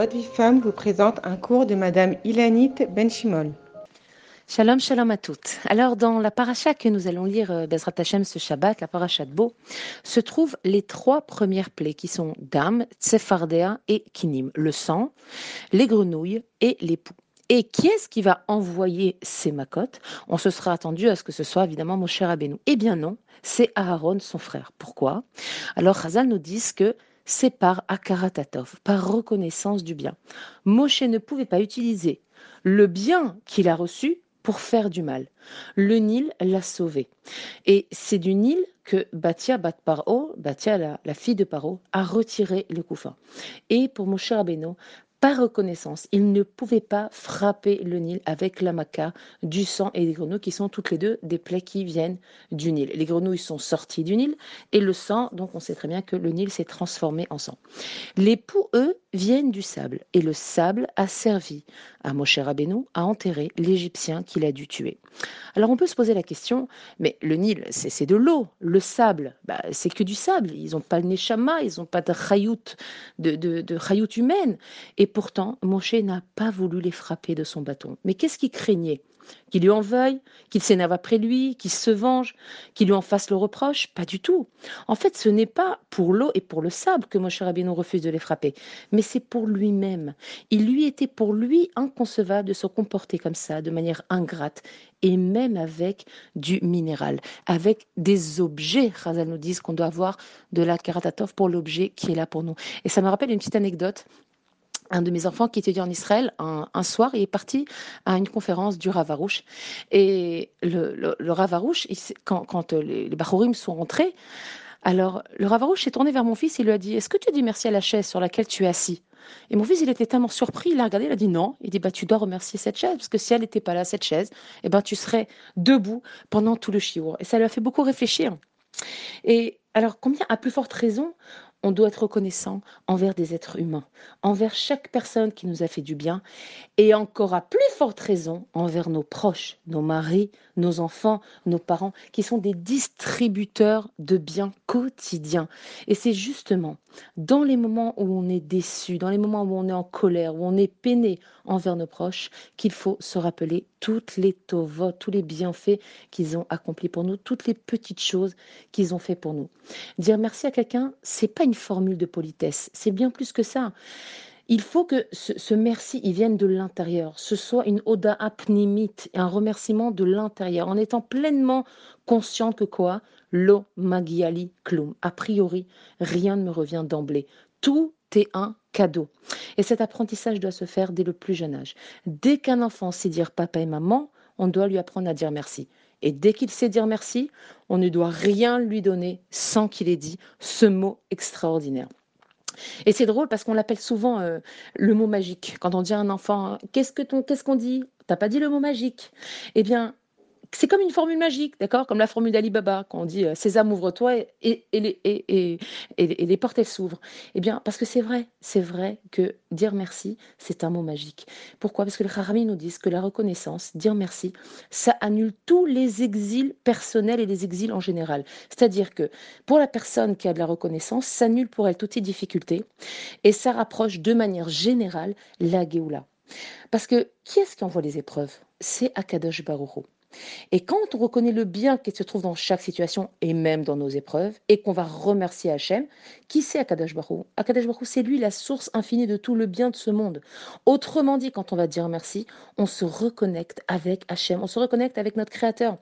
Votre vie femme vous présente un cours de Madame Ilanit Benchimol. Shalom, shalom à toutes. Alors, dans la paracha que nous allons lire, euh, Bezrat Hashem, ce Shabbat, la paracha de Beau, se trouvent les trois premières plaies qui sont Dam, Tsefardea et Kinim, le sang, les grenouilles et les poux. Et qui est-ce qui va envoyer ces macotes On se sera attendu à ce que ce soit évidemment Moshe Rabbeinu. Eh bien non, c'est Aaron, son frère. Pourquoi? Alors, Chazal nous dit que c'est par Akaratatov, par reconnaissance du bien. Moshe ne pouvait pas utiliser le bien qu'il a reçu pour faire du mal. Le Nil l'a sauvé. Et c'est du Nil que Batia Bat Paro, Batia la, fille de Paro, a retiré le couffin. Et pour Moshe Rabbeinu, par reconnaissance, il ne pouvait pas frapper le Nil avec la maca, du sang et des grenouilles qui sont toutes les deux des plaies qui viennent du Nil. Les grenouilles sont sorties du Nil et le sang, donc on sait très bien que le Nil s'est transformé en sang. Les poux, eux, viennent du sable et le sable a servi à Moshe Rabbeinu à enterrer l'Égyptien qu'il a dû tuer. Alors on peut se poser la question, mais le Nil, c'est de l'eau, le sable, bah, c'est que du sable, ils n'ont pas le neshama, ils n'ont pas de chayout, de, de, humaine, et pourtant Moshe n'a pas voulu les frapper de son bâton. Mais qu'est-ce qu'il craignait? Qu'il lui en veuille, qu'il s'énerve après lui, qu'il se venge, qu'il lui en fasse le reproche Pas du tout. En fait, ce n'est pas pour l'eau et pour le sable que Moshe Rabbeinu refuse de les frapper, mais c'est pour lui-même. Il lui était pour lui inconcevable de se comporter comme ça, de manière ingrate, et même avec du minéral, avec des objets. Razal nous dit qu'on doit avoir de la karatatov pour l'objet qui est là pour nous. Et ça me rappelle une petite anecdote un de mes enfants qui étudie en Israël, un, soir, il est parti à une conférence du Ravarouche. Et le, le, Ravarouche, quand, euh, les, les sont rentrés, alors le Ravarouche s'est tourné vers mon fils et lui a dit Est-ce que tu dis merci à la chaise sur laquelle tu es assis? Et mon fils, il était tellement surpris, il a regardé, il a dit non. Il dit bah tu dois remercier cette chaise parce que si elle n'était pas là cette chaise, eh ben tu serais debout pendant tout le shiur. Et ça lui a fait beaucoup réfléchir. Et alors combien à plus forte raison on doit être reconnaissant envers des êtres humains, envers chaque personne qui nous a fait du bien, et encore à plus forte raison envers nos proches, nos maris, nos enfants, nos parents, qui sont des distributeurs de biens quotidiens. Et c'est justement dans les moments où on est déçu, dans les moments où on est en colère, où on est peiné envers nos proches, qu'il faut se rappeler toutes les tovot, tous les bienfaits qu'ils ont accomplis pour nous, toutes les petites choses qu'ils ont fait pour nous. Dire merci à quelqu'un, c'est pas une formule de politesse, c'est bien plus que ça. Il faut que ce, merci, il vienne de l'intérieur. Ce soit une oda apnimite, un remerciement de l'intérieur, en étant pleinement conscient que quoi? Lo magiali klum. A priori, rien ne me revient d'emblée. Tout est un cadeau. Et cet apprentissage doit se faire dès le plus jeune âge. Dès qu'un enfant sait dire papa et maman, on doit lui apprendre à dire merci. Et dès qu'il sait dire merci, on ne doit rien lui donner sans qu'il ait dit ce mot extraordinaire. Et c'est drôle parce qu'on l'appelle souvent euh, le mot magique. Quand on dit à un enfant, qu'est-ce que qu'est-ce qu'on dit? T'as pas dit le mot magique? Eh bien, c'est comme une formule magique, d'accord? Comme la formule d'Ali Baba, quand on dit euh, Sésame, ouvre-toi et, les, les portes, elles s'ouvrent. Eh bien, parce que c'est vrai, c'est vrai que dire merci, c'est un mot magique. Pourquoi? Parce que les Harami nous disent que la reconnaissance, dire merci, ça annule tous les exils personnels et les exils en général. C'est-à-dire que pour la personne qui a de la reconnaissance, ça annule pour elle toutes ses difficultés et ça rapproche de manière générale la Géoula. Parce que qui est-ce qui envoie les épreuves? C'est Akadosh Baruch et quand on reconnaît le bien qui se trouve dans chaque situation et même dans nos épreuves, et qu'on va remercier Hachem, qui c'est Akadash Baruch Akadash Baruch c'est lui la source infinie de tout le bien de ce monde. Autrement dit, quand on va dire merci, on se reconnecte avec Hachem, on se reconnecte avec notre Créateur.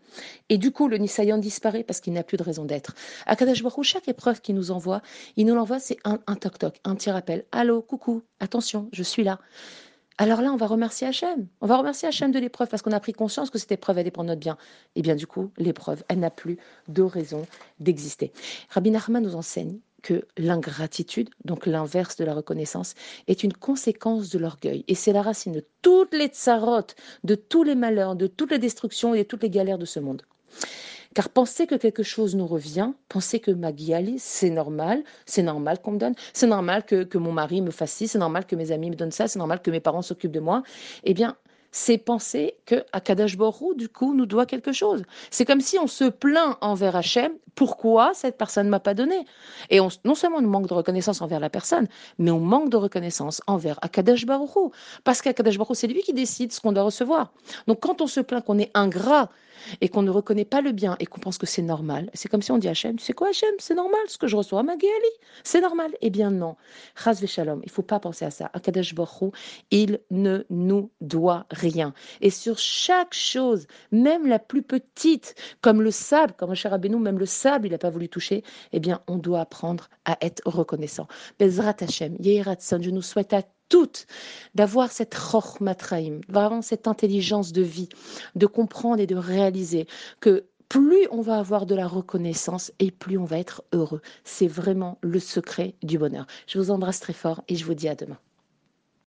Et du coup, le Nisayon disparaît parce qu'il n'a plus de raison d'être. Akadash Baruch chaque épreuve qu'il nous envoie, il nous l'envoie, c'est un, un toc-toc, un petit rappel. Allô, coucou, attention, je suis là. Alors là, on va remercier Hachem. On va remercier Hachem de l'épreuve parce qu'on a pris conscience que cette épreuve allait pour notre bien. Et bien du coup, l'épreuve, elle n'a plus de raison d'exister. Rabbi Nachman nous enseigne que l'ingratitude, donc l'inverse de la reconnaissance, est une conséquence de l'orgueil. Et c'est la racine de toutes les tsarotes, de tous les malheurs, de toutes les destructions et de toutes les galères de ce monde. Car penser que quelque chose nous revient, penser que ma c'est normal, c'est normal qu'on me donne, c'est normal que, mon mari me fasse ci, c'est normal que mes amis me donnent ça, c'est normal que mes parents s'occupent de moi, eh bien, c'est penser que Akadash Borou, du coup, nous doit quelque chose. C'est comme si on se plaint envers Hachem, pourquoi cette personne ne m'a pas donné? Et on, non seulement on manque de reconnaissance envers la personne, mais on manque de reconnaissance envers Akadash Baruch parce qu'Akadash Baruch c'est lui qui décide ce qu'on doit recevoir. Donc quand on se plaint qu'on est ingrat et qu'on ne reconnaît pas le bien et qu'on pense que c'est normal, c'est comme si on dit à Hachem, tu sais quoi Hachem, c'est normal ce que je reçois à Magali, c'est normal. Eh bien non, Chaz Shalom, il faut pas penser à ça. Akadash il ne nous doit rien. Et sur chaque chose, même la plus petite, comme le sable, comme cher Rabbeinu, même le sable, il n'a pas voulu toucher, eh bien, on doit apprendre à être reconnaissant. Bezrat Hashem, Yehiratson, je nous souhaite à toutes d'avoir cette matraim, vraiment cette intelligence de vie, de comprendre et de réaliser que plus on va avoir de la reconnaissance et plus on va être heureux. C'est vraiment le secret du bonheur. Je vous embrasse très fort et je vous dis à demain.